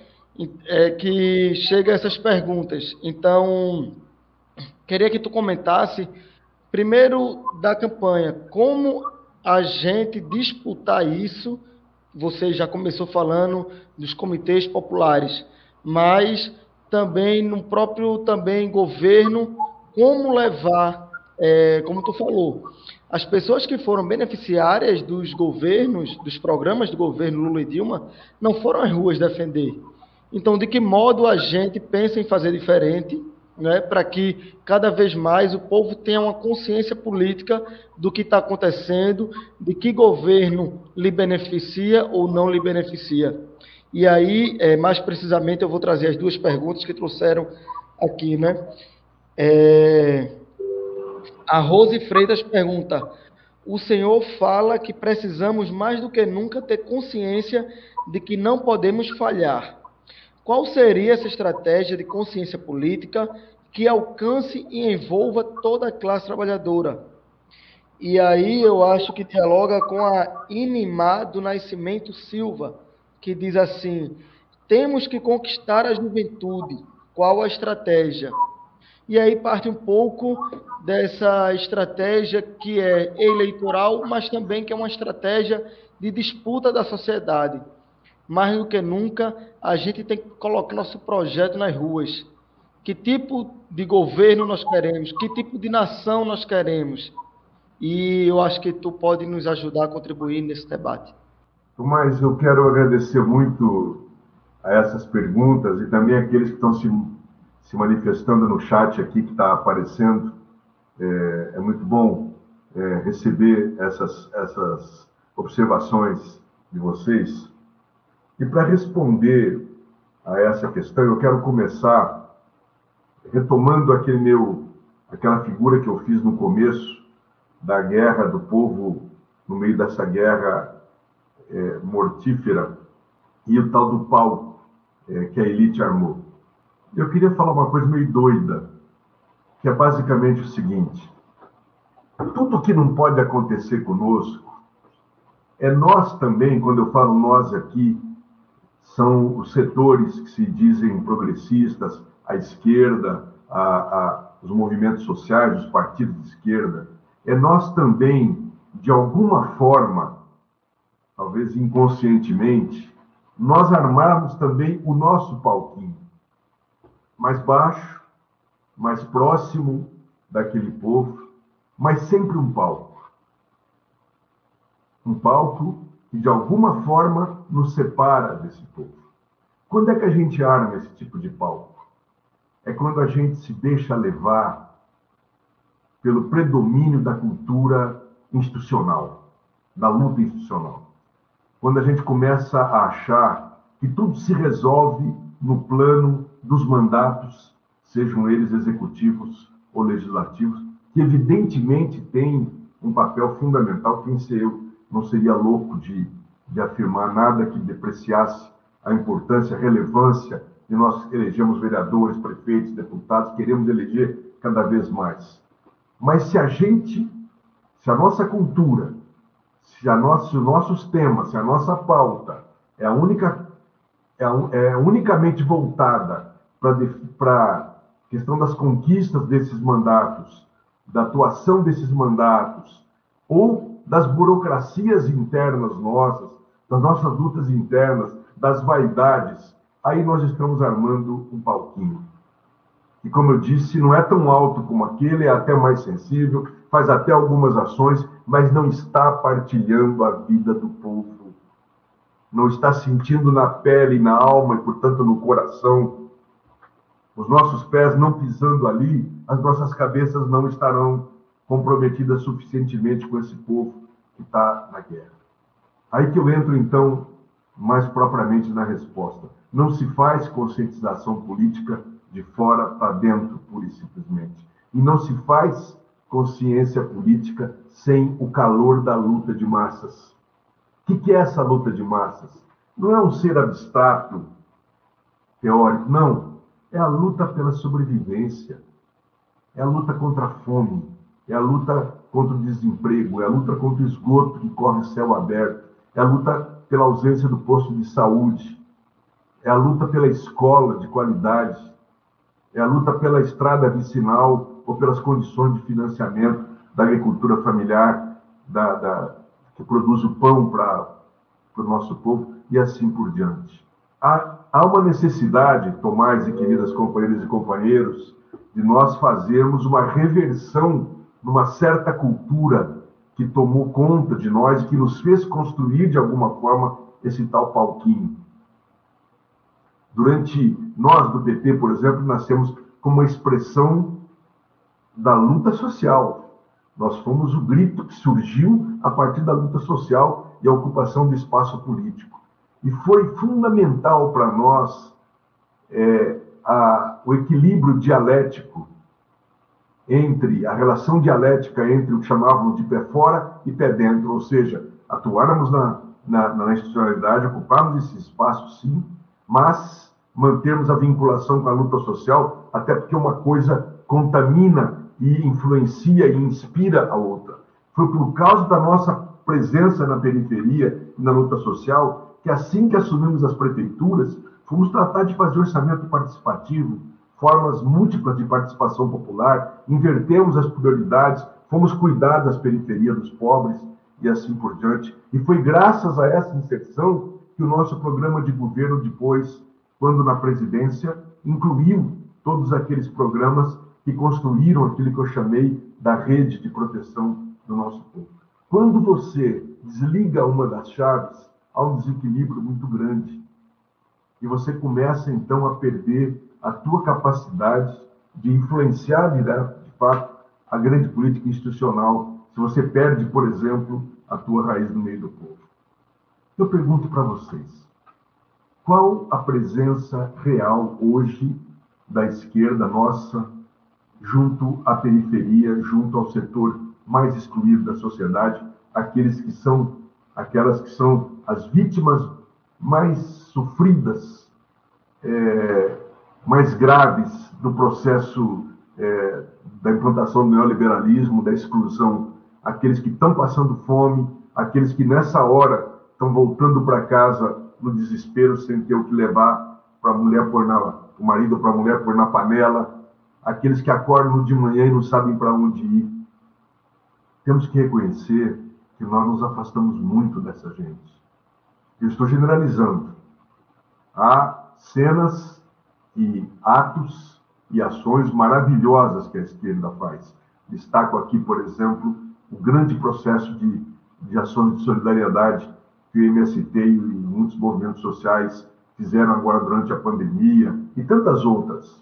é que chega essas perguntas. Então, queria que tu comentasse primeiro da campanha, como a gente disputar isso. Você já começou falando dos comitês populares, mas também no próprio também governo, como levar, é, como tu falou, as pessoas que foram beneficiárias dos governos, dos programas do governo Lula e Dilma, não foram às ruas defender. Então, de que modo a gente pensa em fazer diferente, né, para que cada vez mais o povo tenha uma consciência política do que está acontecendo, de que governo lhe beneficia ou não lhe beneficia. E aí, é, mais precisamente, eu vou trazer as duas perguntas que trouxeram aqui, né? É, a Rose Freitas pergunta: o senhor fala que precisamos mais do que nunca ter consciência de que não podemos falhar. Qual seria essa estratégia de consciência política que alcance e envolva toda a classe trabalhadora? E aí eu acho que dialoga com a Inimar do Nascimento Silva, que diz assim: temos que conquistar a juventude. Qual a estratégia? E aí parte um pouco dessa estratégia que é eleitoral, mas também que é uma estratégia de disputa da sociedade. Mais do que nunca, a gente tem que colocar nosso projeto nas ruas. Que tipo de governo nós queremos? Que tipo de nação nós queremos? E eu acho que tu pode nos ajudar a contribuir nesse debate. Tomás, eu quero agradecer muito a essas perguntas e também aqueles que estão se, se manifestando no chat aqui que está aparecendo. É, é, muito bom é, receber essas, essas observações de vocês. E para responder a essa questão, eu quero começar retomando aquele meu, aquela figura que eu fiz no começo da guerra do povo no meio dessa guerra é, mortífera e o tal do palco é, que a elite armou. Eu queria falar uma coisa meio doida, que é basicamente o seguinte: tudo que não pode acontecer conosco é nós também, quando eu falo nós aqui, são os setores que se dizem progressistas, a esquerda, a, a, os movimentos sociais, os partidos de esquerda, é nós também, de alguma forma, talvez inconscientemente, nós armarmos também o nosso palquinho, mais baixo, mais próximo daquele povo, mas sempre um palco. Um palco que de alguma forma nos separa desse povo. Quando é que a gente arma esse tipo de palco? É quando a gente se deixa levar pelo predomínio da cultura institucional, da luta institucional quando a gente começa a achar que tudo se resolve no plano dos mandatos, sejam eles executivos ou legislativos, que evidentemente têm um papel fundamental. Quem ser eu não seria louco de, de afirmar nada que depreciasse a importância, a relevância de nós elegemos vereadores, prefeitos, deputados, queremos eleger cada vez mais. Mas se a gente, se a nossa cultura, se, a nossa, se os nossos temas, se a nossa pauta é, a única, é, é unicamente voltada para a questão das conquistas desses mandatos, da atuação desses mandatos, ou das burocracias internas nossas, das nossas lutas internas, das vaidades, aí nós estamos armando um palquinho. E como eu disse, não é tão alto como aquele, é até mais sensível, faz até algumas ações, mas não está partilhando a vida do povo. Não está sentindo na pele, na alma e, portanto, no coração. Os nossos pés não pisando ali, as nossas cabeças não estarão comprometidas suficientemente com esse povo que está na guerra. Aí que eu entro, então, mais propriamente na resposta. Não se faz conscientização política de fora para dentro, pura e simplesmente. E não se faz consciência política sem o calor da luta de massas. O que é essa luta de massas? Não é um ser abstrato, teórico, não. É a luta pela sobrevivência, é a luta contra a fome, é a luta contra o desemprego, é a luta contra o esgoto que corre céu aberto, é a luta pela ausência do posto de saúde, é a luta pela escola de qualidade, é a luta pela estrada vicinal ou pelas condições de financiamento da agricultura familiar, da, da que produz o pão para o nosso povo e assim por diante. Há, há uma necessidade, Tomás e queridas companheiras e companheiros, de nós fazermos uma reversão numa certa cultura que tomou conta de nós e que nos fez construir de alguma forma esse tal palquinho. Durante nós do PT, por exemplo, nascemos como uma expressão da luta social. Nós fomos o grito que surgiu a partir da luta social e a ocupação do espaço político. E foi fundamental para nós é, a, o equilíbrio dialético entre a relação dialética entre o que chamávamos de pé fora e pé dentro, ou seja, atuáramos na, na, na institucionalidade, ocupávamos esse espaço, sim, mas mantermos a vinculação com a luta social, até porque uma coisa contamina e influencia e inspira a outra. Foi por causa da nossa presença na periferia e na luta social que, assim que assumimos as prefeituras, fomos tratar de fazer orçamento participativo, formas múltiplas de participação popular, invertemos as prioridades, fomos cuidar das periferias dos pobres e assim por diante. E foi graças a essa inserção que o nosso programa de governo depois, quando na presidência, incluiu todos aqueles programas que construíram aquilo que eu chamei da rede de proteção do nosso povo. Quando você desliga uma das chaves, há um desequilíbrio muito grande. E você começa então a perder a tua capacidade de influenciar de, fato a grande política institucional se você perde, por exemplo, a tua raiz no meio do povo. Eu pergunto para vocês, qual a presença real hoje da esquerda nossa junto à periferia, junto ao setor mais excluído da sociedade, aqueles que são aquelas que são as vítimas mais sofridas é, mais graves do processo é, da implantação do neoliberalismo, da exclusão, aqueles que estão passando fome, aqueles que nessa hora estão voltando para casa no desespero sem ter o que levar para a mulher pôr na, o marido para a mulher pôr na panela, aqueles que acordam de manhã e não sabem para onde ir. Temos que reconhecer que nós nos afastamos muito dessa gente. Eu estou generalizando. Há cenas e atos e ações maravilhosas que a esquerda faz. Destaco aqui, por exemplo, o grande processo de, de ações de solidariedade que o MST e muitos movimentos sociais fizeram agora durante a pandemia e tantas outras.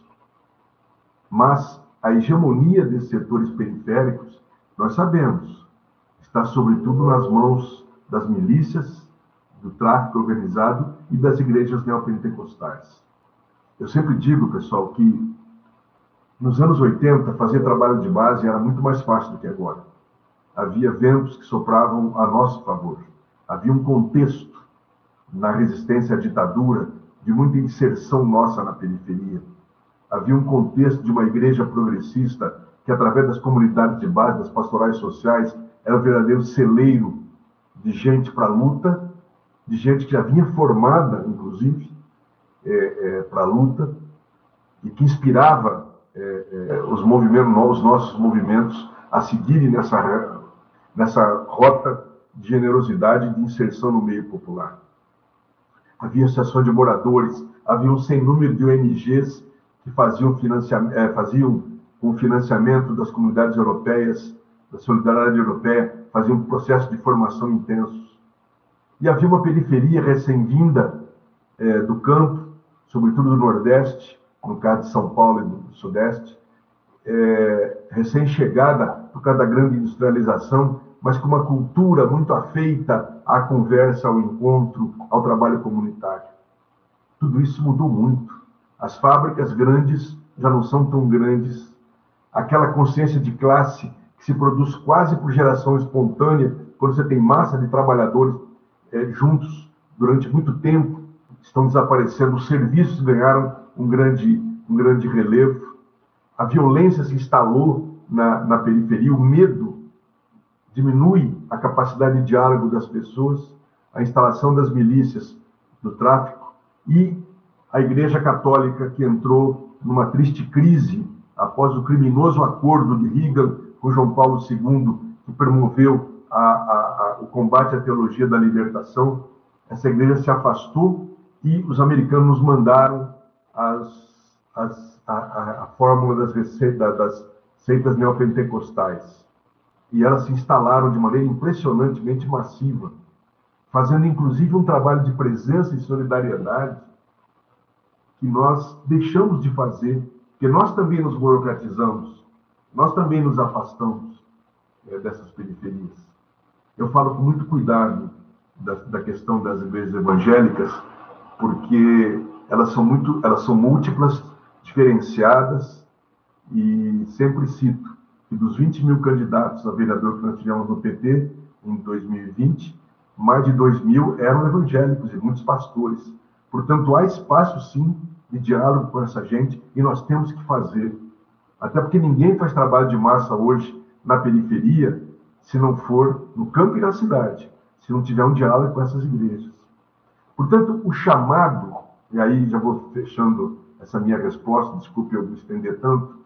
Mas a hegemonia desses setores periféricos, nós sabemos, está sobretudo nas mãos das milícias, do tráfico organizado e das igrejas neopentecostais. Eu sempre digo, pessoal, que nos anos 80 fazer trabalho de base era muito mais fácil do que agora. Havia ventos que sopravam a nosso favor. Havia um contexto na resistência à ditadura de muita inserção nossa na periferia. Havia um contexto de uma igreja progressista que, através das comunidades de base, das pastorais sociais, era um verdadeiro celeiro de gente para a luta, de gente que já vinha formada, inclusive, é, é, para a luta e que inspirava é, é, os movimentos, os nossos movimentos a seguirem nessa, nessa rota de generosidade de inserção no meio popular. Havia associações de moradores, havia um sem número de ONGs que faziam, financiamento, é, faziam com financiamento das comunidades europeias, da solidariedade europeia, faziam um processo de formação intenso. E havia uma periferia recém-vinda é, do campo, sobretudo do Nordeste, no caso de São Paulo e do Sudeste, é, recém-chegada por causa da grande industrialização, mas com uma cultura muito afeita à conversa, ao encontro, ao trabalho comunitário. Tudo isso mudou muito. As fábricas grandes já não são tão grandes. Aquela consciência de classe que se produz quase por geração espontânea, quando você tem massa de trabalhadores é, juntos durante muito tempo, estão desaparecendo, os serviços ganharam um grande, um grande relevo, a violência se instalou na, na periferia, o medo diminui a capacidade de diálogo das pessoas, a instalação das milícias do tráfico e a Igreja Católica que entrou numa triste crise após o criminoso acordo de Reagan com João Paulo II, que promoveu a, a, a, o combate à teologia da libertação, essa igreja se afastou e os americanos mandaram as, as, a, fórmula das, das seitas neopentecostais. E elas se instalaram de maneira impressionantemente massiva, fazendo inclusive um trabalho de presença e solidariedade que nós deixamos de fazer, porque nós também nos burocratizamos, nós também nos afastamos é, dessas periferias. Eu falo com muito cuidado da, da questão das igrejas evangélicas, porque elas são muito, elas são múltiplas, diferenciadas e sempre cito que dos 20 mil candidatos a vereador que nós tivemos no PT em 2020, mais de 2 mil eram evangélicos e muitos pastores. Portanto, há espaço sim de diálogo com essa gente e nós temos que fazer. Até porque ninguém faz trabalho de massa hoje na periferia se não for no campo e na cidade, se não tiver um diálogo com essas igrejas. Portanto, o chamado, e aí já vou fechando essa minha resposta, desculpe eu me estender tanto,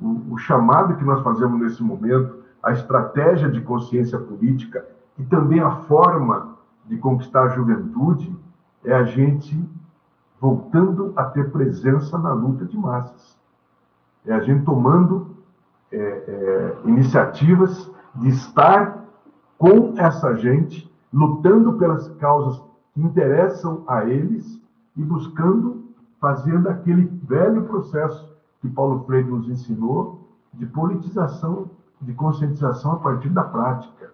o, o chamado que nós fazemos nesse momento, a estratégia de consciência política e também a forma de conquistar a juventude é a gente voltando a ter presença na luta de massas. É a gente tomando é, é, iniciativas de estar com essa gente, lutando pelas causas que interessam a eles e buscando, fazendo aquele velho processo que Paulo Freire nos ensinou de politização, de conscientização a partir da prática.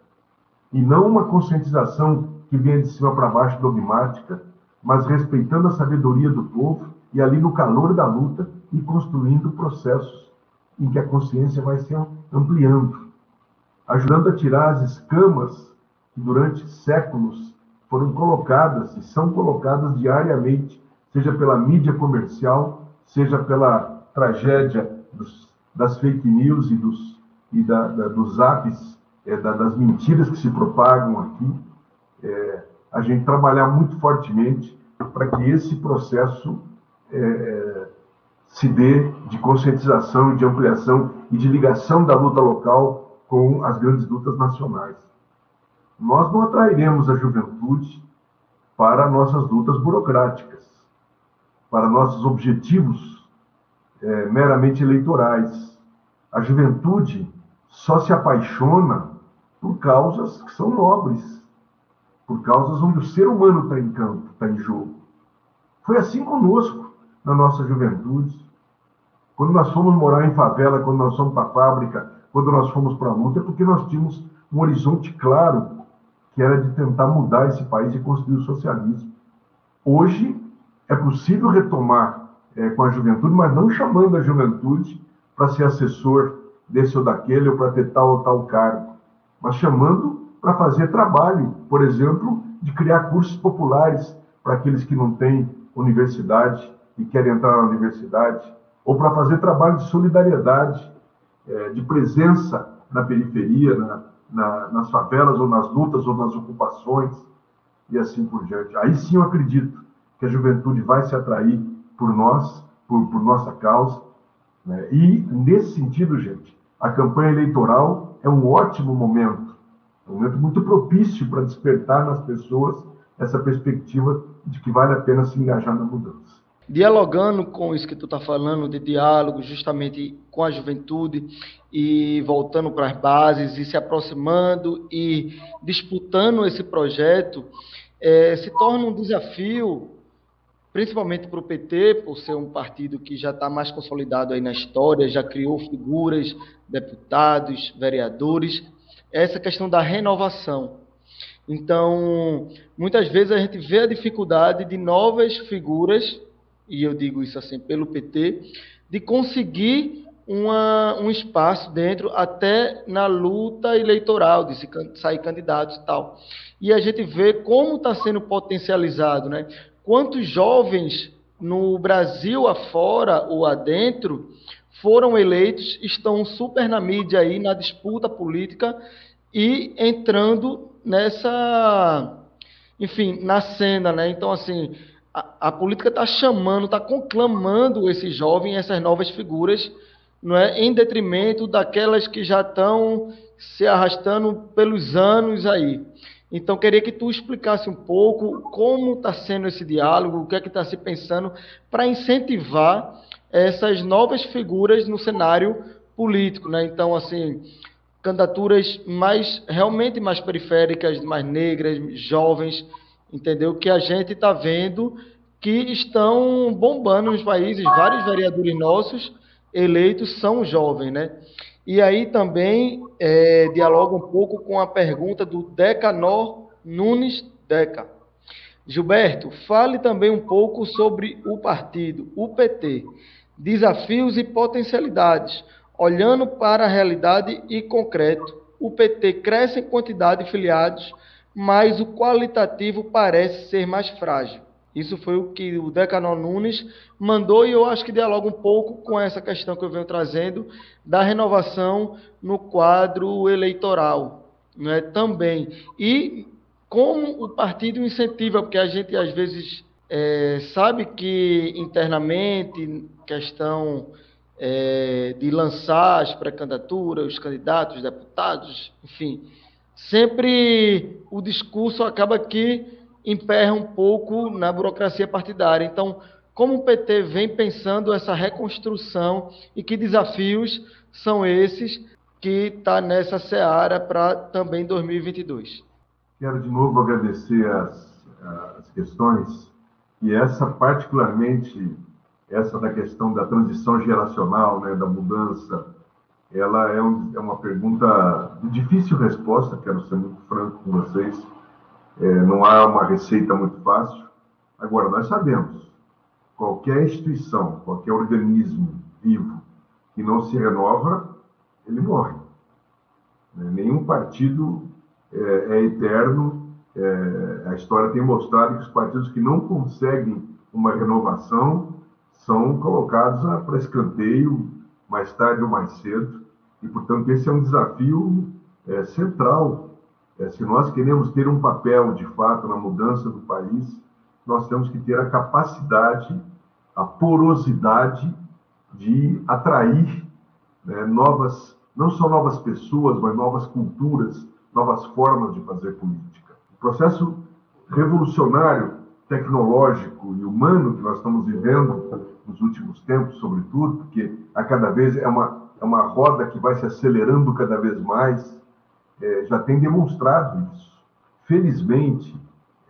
E não uma conscientização que venha de cima para baixo dogmática, mas respeitando a sabedoria do povo e ali no calor da luta e construindo processos em que a consciência vai se ampliando, ajudando a tirar as escamas que durante séculos foram colocadas e são colocadas diariamente, seja pela mídia comercial, seja pela tragédia dos, das fake news e dos, e da, da, dos apps, é, da, das mentiras que se propagam aqui. É, a gente trabalhar muito fortemente para que esse processo é, se dê de conscientização, de ampliação e de ligação da luta local com as grandes lutas nacionais. Nós não atrairemos a juventude para nossas lutas burocráticas, para nossos objetivos é, meramente eleitorais. A juventude só se apaixona por causas que são nobres, por causas onde o ser humano está em campo, está em jogo. Foi assim conosco na nossa juventude. Quando nós fomos morar em favela, quando nós fomos para a fábrica, quando nós fomos para a luta, é porque nós tínhamos um horizonte claro, que era de tentar mudar esse país e construir o socialismo. Hoje é possível retomar é, com a juventude, mas não chamando a juventude para ser assessor desse ou daquele, ou para ter tal ou tal cargo, mas chamando para fazer trabalho, por exemplo, de criar cursos populares para aqueles que não têm universidade e querem entrar na universidade, ou para fazer trabalho de solidariedade, é, de presença na periferia, na, na, nas favelas, ou nas lutas, ou nas ocupações, e assim por diante. Aí sim eu acredito que a juventude vai se atrair por nós, por, por nossa causa. Né? E, nesse sentido, gente, a campanha eleitoral é um ótimo momento um momento muito propício para despertar nas pessoas essa perspectiva de que vale a pena se engajar na mudança. Dialogando com isso que tu está falando, de diálogo justamente com a juventude e voltando para as bases e se aproximando e disputando esse projeto, é, se torna um desafio, principalmente para o PT, por ser um partido que já está mais consolidado aí na história, já criou figuras, deputados, vereadores, essa questão da renovação. Então, muitas vezes a gente vê a dificuldade de novas figuras, e eu digo isso assim pelo PT, de conseguir uma, um espaço dentro até na luta eleitoral, de se, sair candidatos e tal. E a gente vê como está sendo potencializado, né? Quantos jovens no Brasil afora ou adentro foram eleitos, estão super na mídia aí, na disputa política e entrando nessa, enfim, na cena, né? Então, assim, a, a política está chamando, está conclamando esse jovem, essas novas figuras, não é, em detrimento daquelas que já estão se arrastando pelos anos aí. Então, queria que tu explicasse um pouco como está sendo esse diálogo, o que é que está se pensando para incentivar essas novas figuras no cenário político, né? Então, assim, candidaturas mais realmente mais periféricas, mais negras, jovens, entendeu? Que a gente está vendo que estão bombando nos países, vários vereadores nossos eleitos são jovens, né? E aí também é, dialoga um pouco com a pergunta do Decanor Nunes Deca. Gilberto, fale também um pouco sobre o partido, o PT, desafios e potencialidades, olhando para a realidade e concreto. O PT cresce em quantidade de filiados, mas o qualitativo parece ser mais frágil. Isso foi o que o Decanor Nunes mandou e eu acho que dialoga um pouco com essa questão que eu venho trazendo da renovação no quadro eleitoral, né, também. E como o partido incentiva, porque a gente às vezes é, sabe que internamente, questão é, de lançar as pré-candidaturas, os candidatos, os deputados, enfim, sempre o discurso acaba que emperra um pouco na burocracia partidária. Então, como o PT vem pensando essa reconstrução e que desafios são esses que está nessa seara para também 2022? Quero de novo agradecer as, as questões e essa particularmente essa da questão da transição geracional, né, da mudança, ela é, um, é uma pergunta de difícil resposta, quero ser muito franco com vocês, é, não há uma receita muito fácil. Agora, nós sabemos, qualquer instituição, qualquer organismo vivo que não se renova, ele morre. Né? Nenhum partido é, é eterno. É, a história tem mostrado que os partidos que não conseguem uma renovação são colocados para escanteio mais tarde ou mais cedo. E, portanto, esse é um desafio é, central é, se nós queremos ter um papel, de fato, na mudança do país, nós temos que ter a capacidade, a porosidade de atrair né, novas, não só novas pessoas, mas novas culturas, novas formas de fazer política. O processo revolucionário, tecnológico e humano que nós estamos vivendo nos últimos tempos, sobretudo, porque a cada vez é uma, é uma roda que vai se acelerando cada vez mais, é, já tem demonstrado isso. Felizmente,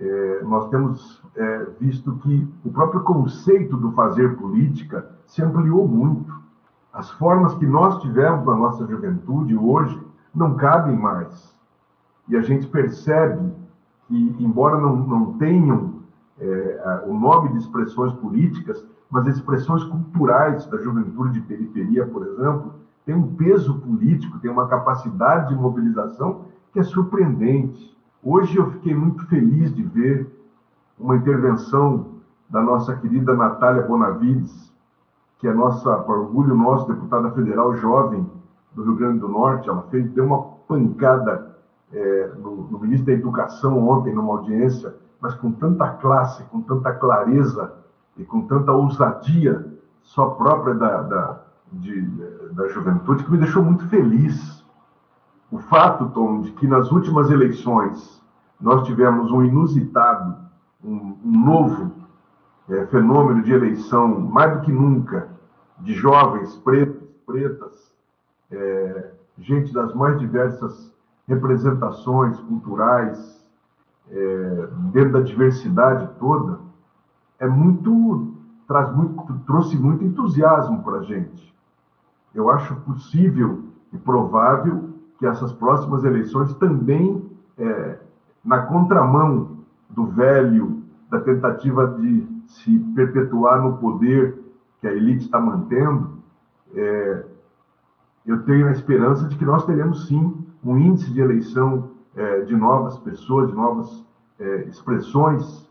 é, nós temos é, visto que o próprio conceito do fazer política se ampliou muito. As formas que nós tivemos na nossa juventude hoje não cabem mais. E a gente percebe que, embora não, não tenham é, o nome de expressões políticas, mas expressões culturais da juventude de periferia, por exemplo, tem um peso político, tem uma capacidade de mobilização que é surpreendente. Hoje eu fiquei muito feliz de ver uma intervenção da nossa querida Natália Bonavides, que é nossa, por orgulho nosso, deputada federal jovem do Rio Grande do Norte. Ela fez, deu uma pancada é, no, no ministro da Educação ontem, numa audiência, mas com tanta classe, com tanta clareza e com tanta ousadia só própria da, da de, da juventude que me deixou muito feliz. O fato, Tom, de que nas últimas eleições nós tivemos um inusitado, um, um novo é, fenômeno de eleição, mais do que nunca, de jovens pretos, pretas, é, gente das mais diversas representações culturais, é, dentro da diversidade toda, é muito, traz muito, trouxe muito entusiasmo para a gente eu acho possível e provável que essas próximas eleições também, é, na contramão do velho, da tentativa de se perpetuar no poder que a elite está mantendo, é, eu tenho a esperança de que nós teremos sim um índice de eleição é, de novas pessoas, de novas é, expressões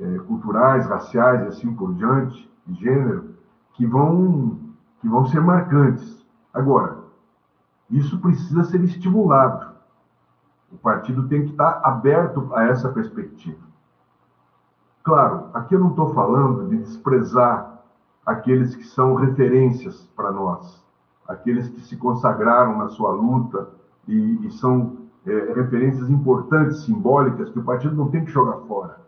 é, culturais, raciais e assim por diante, de gênero, que vão que vão ser marcantes. Agora, isso precisa ser estimulado. O partido tem que estar aberto a essa perspectiva. Claro, aqui eu não estou falando de desprezar aqueles que são referências para nós, aqueles que se consagraram na sua luta e, e são é, referências importantes, simbólicas, que o partido não tem que jogar fora.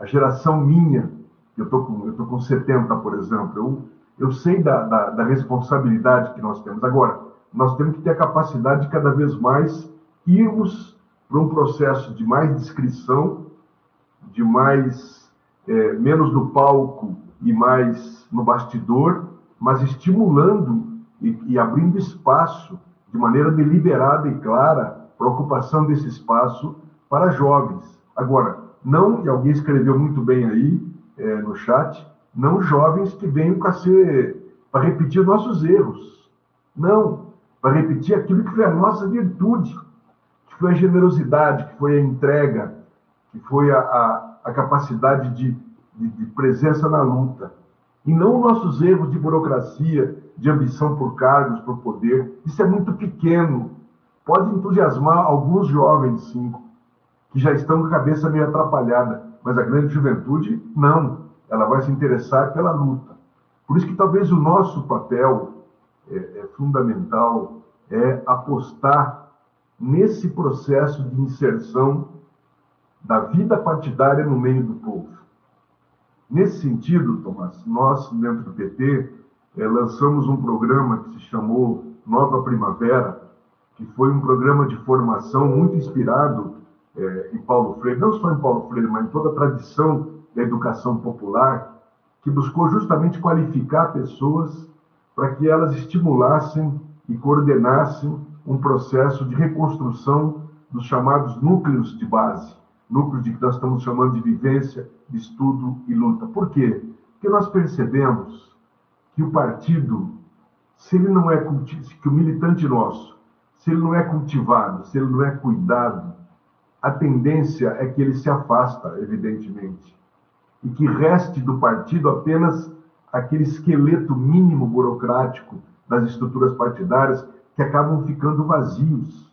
A geração minha, eu estou com, eu tô com 70, por exemplo, eu, eu sei da, da, da responsabilidade que nós temos. Agora, nós temos que ter a capacidade de cada vez mais irmos para um processo de mais descrição, de mais é, menos no palco e mais no bastidor, mas estimulando e, e abrindo espaço de maneira deliberada e clara para a ocupação desse espaço para jovens. Agora, não, e alguém escreveu muito bem aí é, no chat, não jovens que venham para ser para repetir nossos erros. Não, para repetir aquilo que foi a nossa virtude, que foi a generosidade, que foi a entrega, que foi a, a, a capacidade de, de, de presença na luta. E não nossos erros de burocracia, de ambição por cargos, por poder. Isso é muito pequeno. Pode entusiasmar alguns jovens, sim, que já estão com a cabeça meio atrapalhada, mas a grande juventude, não. Ela vai se interessar pela luta. Por isso que talvez o nosso papel é, é fundamental é apostar nesse processo de inserção da vida partidária no meio do povo. Nesse sentido, Tomás, nós, dentro do PT, é, lançamos um programa que se chamou Nova Primavera, que foi um programa de formação muito inspirado é, em Paulo Freire, não só em Paulo Freire, mas em toda a tradição da educação popular, que buscou justamente qualificar pessoas para que elas estimulassem e coordenassem um processo de reconstrução dos chamados núcleos de base, núcleos de que nós estamos chamando de vivência, de estudo e luta. Por quê? Porque nós percebemos que o partido, se ele não é que o militante nosso, se ele não é cultivado, se ele não é cuidado, a tendência é que ele se afasta, evidentemente, e que reste do partido apenas aquele esqueleto mínimo burocrático das estruturas partidárias que acabam ficando vazios.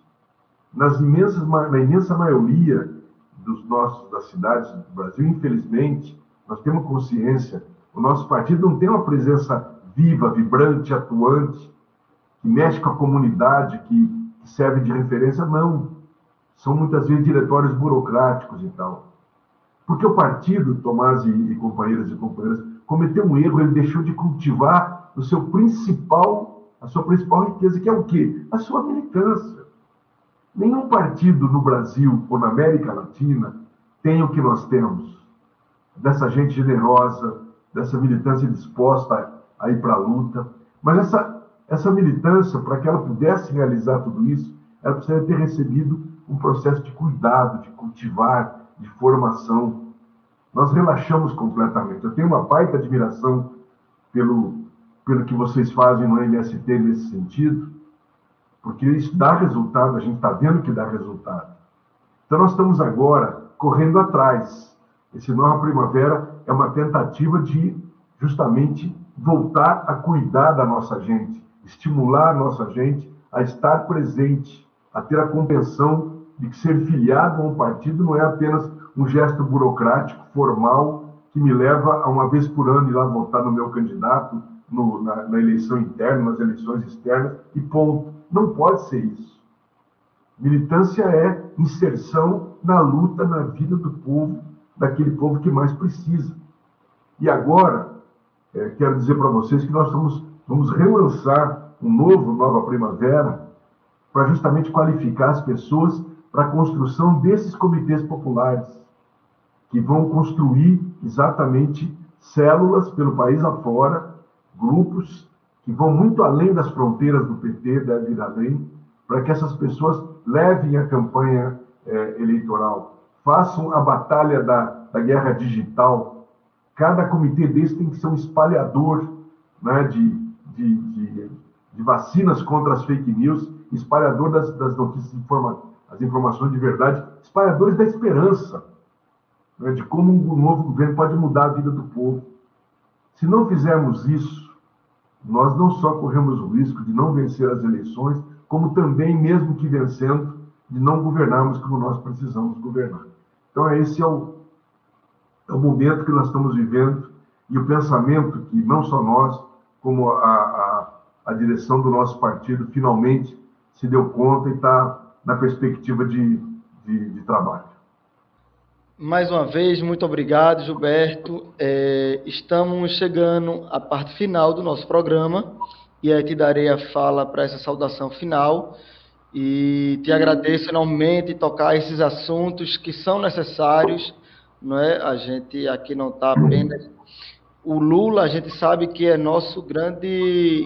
Nas imensas, na imensa maioria dos nossos das cidades do Brasil, infelizmente, nós temos consciência, o nosso partido não tem uma presença viva, vibrante, atuante, que mexe com a comunidade, que, que serve de referência, não são muitas vezes diretórios burocráticos e tal. Porque o partido, Tomás e, companheiras e companheiras, cometeu um erro, ele deixou de cultivar o seu principal, a sua principal riqueza, que é o quê? A sua militância. Nenhum partido no Brasil ou na América Latina tem o que nós temos. Dessa gente generosa, dessa militância disposta a ir para a luta. Mas essa, essa militância, para que ela pudesse realizar tudo isso, ela precisaria ter recebido um processo de cuidado, de cultivar, de formação. Nós relaxamos completamente. Eu tenho uma baita admiração pelo, pelo que vocês fazem no MST nesse sentido, porque isso dá resultado, a gente está vendo que dá resultado. Então, nós estamos agora correndo atrás. Esse Nova Primavera é uma tentativa de justamente voltar a cuidar da nossa gente, estimular a nossa gente a estar presente, a ter a compreensão de que ser filiado a um partido não é apenas um gesto burocrático, formal, que me leva a uma vez por ano ir lá votar no meu candidato, no, na, na, eleição interna, nas eleições externas, e ponto. Não pode ser isso. Militância é inserção na luta, na vida do povo, daquele povo que mais precisa. E agora, é, quero dizer para vocês que nós vamos, vamos relançar um novo Nova Primavera para justamente qualificar as pessoas para a construção desses comitês populares, que vão construir exatamente células pelo país afora, grupos que vão muito além das fronteiras do PT, deve ir além, para que essas pessoas levem a campanha é, eleitoral, façam a batalha da, da guerra digital. Cada comitê desse tem que ser um espalhador né, de, de, de, de vacinas contra as fake news, espalhador das, das notícias informativas as informações de verdade, espalhadores da esperança, né, de como um novo governo pode mudar a vida do povo. Se não fizermos isso, nós não só corremos o risco de não vencer as eleições, como também, mesmo que vencendo, de não governarmos como nós precisamos governar. Então, esse é o, é o momento que nós estamos vivendo e o pensamento que não só nós, como a, a, a direção do nosso partido finalmente se deu conta e está na perspectiva de, de, de, trabalho. Mais uma vez, muito obrigado, Gilberto. É, estamos chegando à parte final do nosso programa e aí te darei a fala para essa saudação final e te agradeço enormemente tocar esses assuntos que são necessários, não é? A gente aqui não está apenas o Lula, a gente sabe que é nosso grande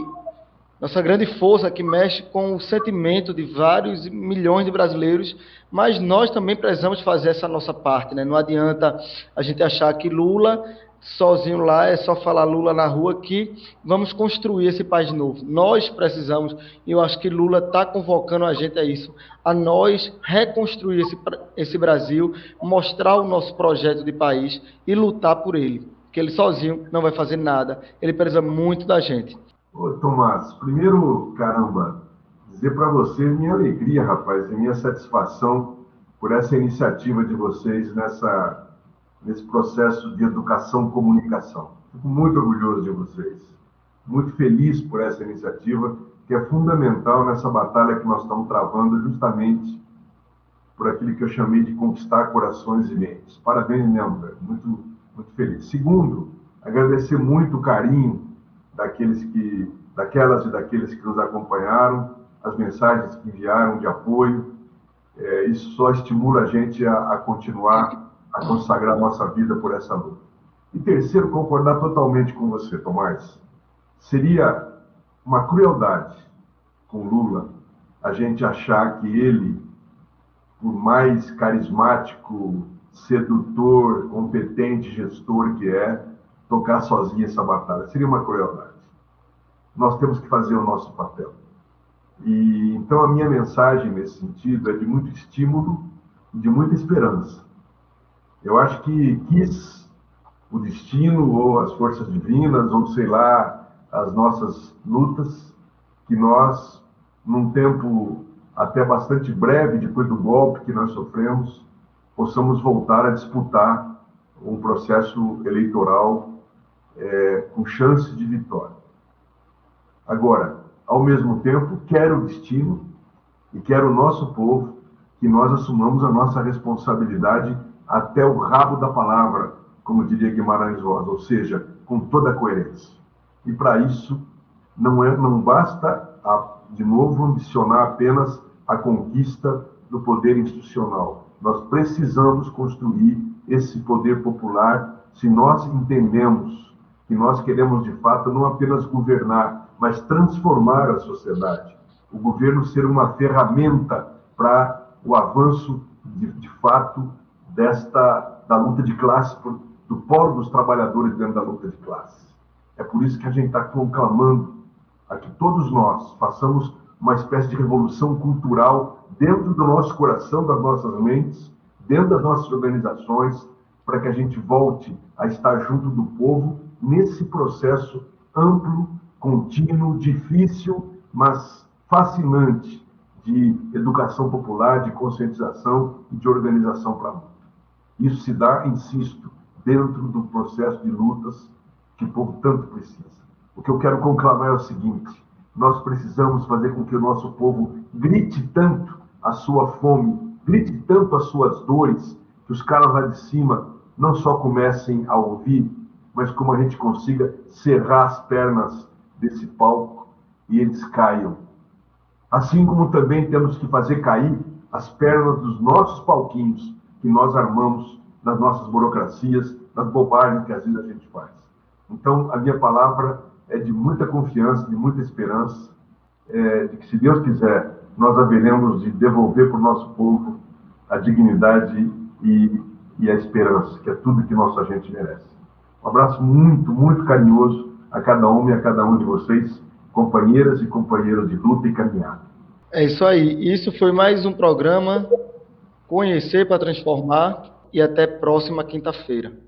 nossa grande força que mexe com o sentimento de vários milhões de brasileiros, mas nós também precisamos fazer essa nossa parte, né? Não adianta a gente achar que Lula sozinho lá, é só falar Lula na rua que vamos construir esse país novo. Nós precisamos, e eu acho que Lula está convocando a gente a isso, a nós reconstruir esse, esse Brasil, mostrar o nosso projeto de país e lutar por ele. Que ele sozinho não vai fazer nada, ele precisa muito da gente. Ô, Tomás, primeiro, caramba, dizer para vocês minha alegria, rapaz, e minha satisfação por essa iniciativa de vocês nessa nesse processo de educação e comunicação. Fico muito orgulhoso de vocês, muito feliz por essa iniciativa, que é fundamental nessa batalha que nós estamos travando, justamente por aquilo que eu chamei de conquistar corações e mentes. Parabéns mesmo. Muito, muito feliz. Segundo, agradecer muito o carinho daqueles que, daquelas e daqueles que nos acompanharam, as mensagens que enviaram de apoio. É, isso só estimula a gente a, a continuar a consagrar nossa vida por essa luta. E terceiro, concordar totalmente com você, Tomás. Seria uma crueldade com Lula a gente achar que ele, por mais carismático, sedutor, competente gestor que é, tocar sozinho essa batalha. Seria uma crueldade. Nós temos que fazer o nosso papel. E então a minha mensagem nesse sentido é de muito estímulo e de muita esperança. Eu acho que quis o destino ou as forças divinas ou sei lá as nossas lutas que nós num tempo até bastante breve depois do golpe que nós sofremos possamos voltar a disputar um processo eleitoral é, com chance de vitória. Agora, ao mesmo tempo, quero o destino e quero o nosso povo que nós assumamos a nossa responsabilidade até o rabo da palavra, como diria Guimarães Rosa, ou seja, com toda a coerência. E para isso não é não basta a, de novo ambicionar apenas a conquista do poder institucional. Nós precisamos construir esse poder popular se nós entendemos que nós queremos de fato não apenas governar, mas transformar a sociedade. O governo ser uma ferramenta para o avanço de, de fato desta da luta de classe, do polo dos trabalhadores dentro da luta de classe. É por isso que a gente está conclamando a que todos nós façamos uma espécie de revolução cultural dentro do nosso coração, das nossas mentes, dentro das nossas organizações, para que a gente volte a estar junto do povo nesse processo amplo, contínuo, difícil, mas fascinante de educação popular, de conscientização e de organização para a luta. Isso se dá, insisto, dentro do processo de lutas que o povo tanto precisa. O que eu quero conclamar é o seguinte: nós precisamos fazer com que o nosso povo grite tanto a sua fome, grite tanto as suas dores, que os caras lá de cima não só comecem a ouvir, mas como a gente consiga cerrar as pernas desse palco e eles caiam. Assim como também temos que fazer cair as pernas dos nossos palquinhos que nós armamos nas nossas burocracias, nas bobagens que às vezes a gente faz. Então, a minha palavra é de muita confiança, de muita esperança, é, de que, se Deus quiser, nós haveremos de devolver para o nosso povo a dignidade e, e a esperança, que é tudo que nossa gente merece. Um abraço muito, muito carinhoso a cada um e a cada um de vocês, companheiras e companheiros de luta e caminhada. É isso aí. Isso foi mais um programa Conhecer para Transformar e até próxima quinta-feira.